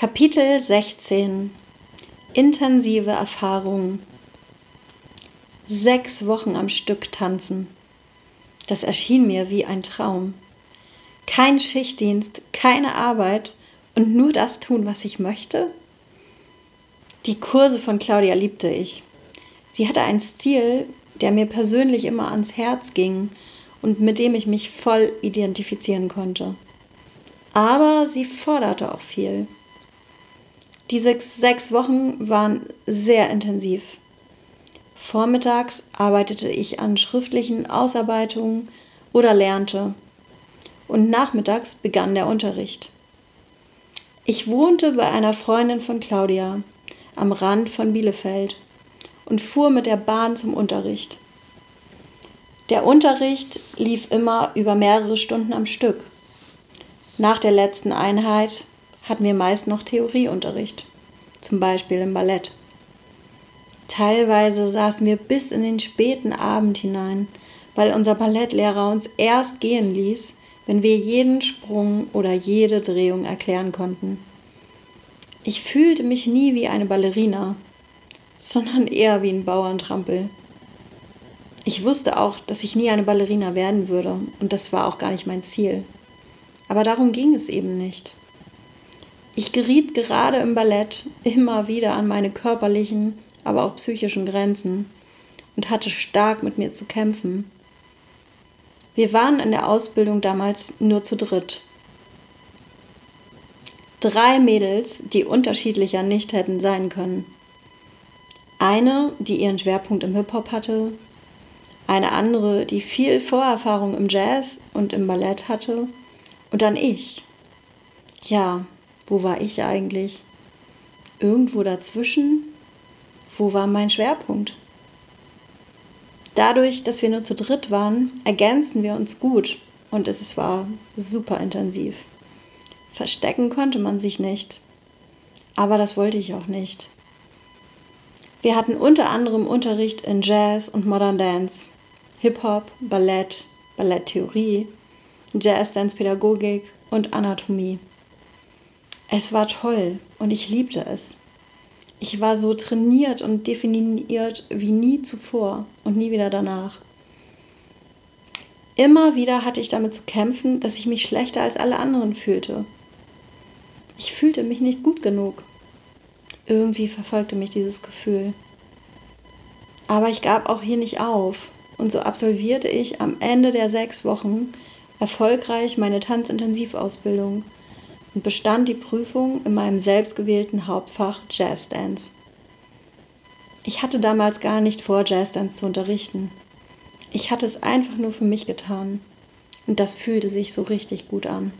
Kapitel 16 Intensive Erfahrungen Sechs Wochen am Stück tanzen. Das erschien mir wie ein Traum. Kein Schichtdienst, keine Arbeit und nur das tun, was ich möchte? Die Kurse von Claudia liebte ich. Sie hatte einen Stil, der mir persönlich immer ans Herz ging und mit dem ich mich voll identifizieren konnte. Aber sie forderte auch viel. Die sechs, sechs Wochen waren sehr intensiv. Vormittags arbeitete ich an schriftlichen Ausarbeitungen oder lernte. Und nachmittags begann der Unterricht. Ich wohnte bei einer Freundin von Claudia am Rand von Bielefeld und fuhr mit der Bahn zum Unterricht. Der Unterricht lief immer über mehrere Stunden am Stück. Nach der letzten Einheit hatten wir meist noch Theorieunterricht, zum Beispiel im Ballett. Teilweise saßen wir bis in den späten Abend hinein, weil unser Ballettlehrer uns erst gehen ließ, wenn wir jeden Sprung oder jede Drehung erklären konnten. Ich fühlte mich nie wie eine Ballerina, sondern eher wie ein Bauerntrampel. Ich wusste auch, dass ich nie eine Ballerina werden würde, und das war auch gar nicht mein Ziel. Aber darum ging es eben nicht. Ich geriet gerade im Ballett immer wieder an meine körperlichen, aber auch psychischen Grenzen und hatte stark mit mir zu kämpfen. Wir waren in der Ausbildung damals nur zu dritt. Drei Mädels, die unterschiedlicher nicht hätten sein können. Eine, die ihren Schwerpunkt im Hip-Hop hatte, eine andere, die viel Vorerfahrung im Jazz und im Ballett hatte, und dann ich. Ja, wo war ich eigentlich? Irgendwo dazwischen? Wo war mein Schwerpunkt? Dadurch, dass wir nur zu dritt waren, ergänzen wir uns gut und es war super intensiv. Verstecken konnte man sich nicht. Aber das wollte ich auch nicht. Wir hatten unter anderem Unterricht in Jazz und Modern Dance, Hip-Hop, Ballett, Balletttheorie, Jazz-Dance-Pädagogik und Anatomie. Es war toll und ich liebte es. Ich war so trainiert und definiert wie nie zuvor und nie wieder danach. Immer wieder hatte ich damit zu kämpfen, dass ich mich schlechter als alle anderen fühlte. Ich fühlte mich nicht gut genug. Irgendwie verfolgte mich dieses Gefühl. Aber ich gab auch hier nicht auf und so absolvierte ich am Ende der sechs Wochen erfolgreich meine Tanzintensivausbildung und bestand die Prüfung in meinem selbstgewählten Hauptfach Jazz Dance. Ich hatte damals gar nicht vor, Jazz Dance zu unterrichten. Ich hatte es einfach nur für mich getan. Und das fühlte sich so richtig gut an.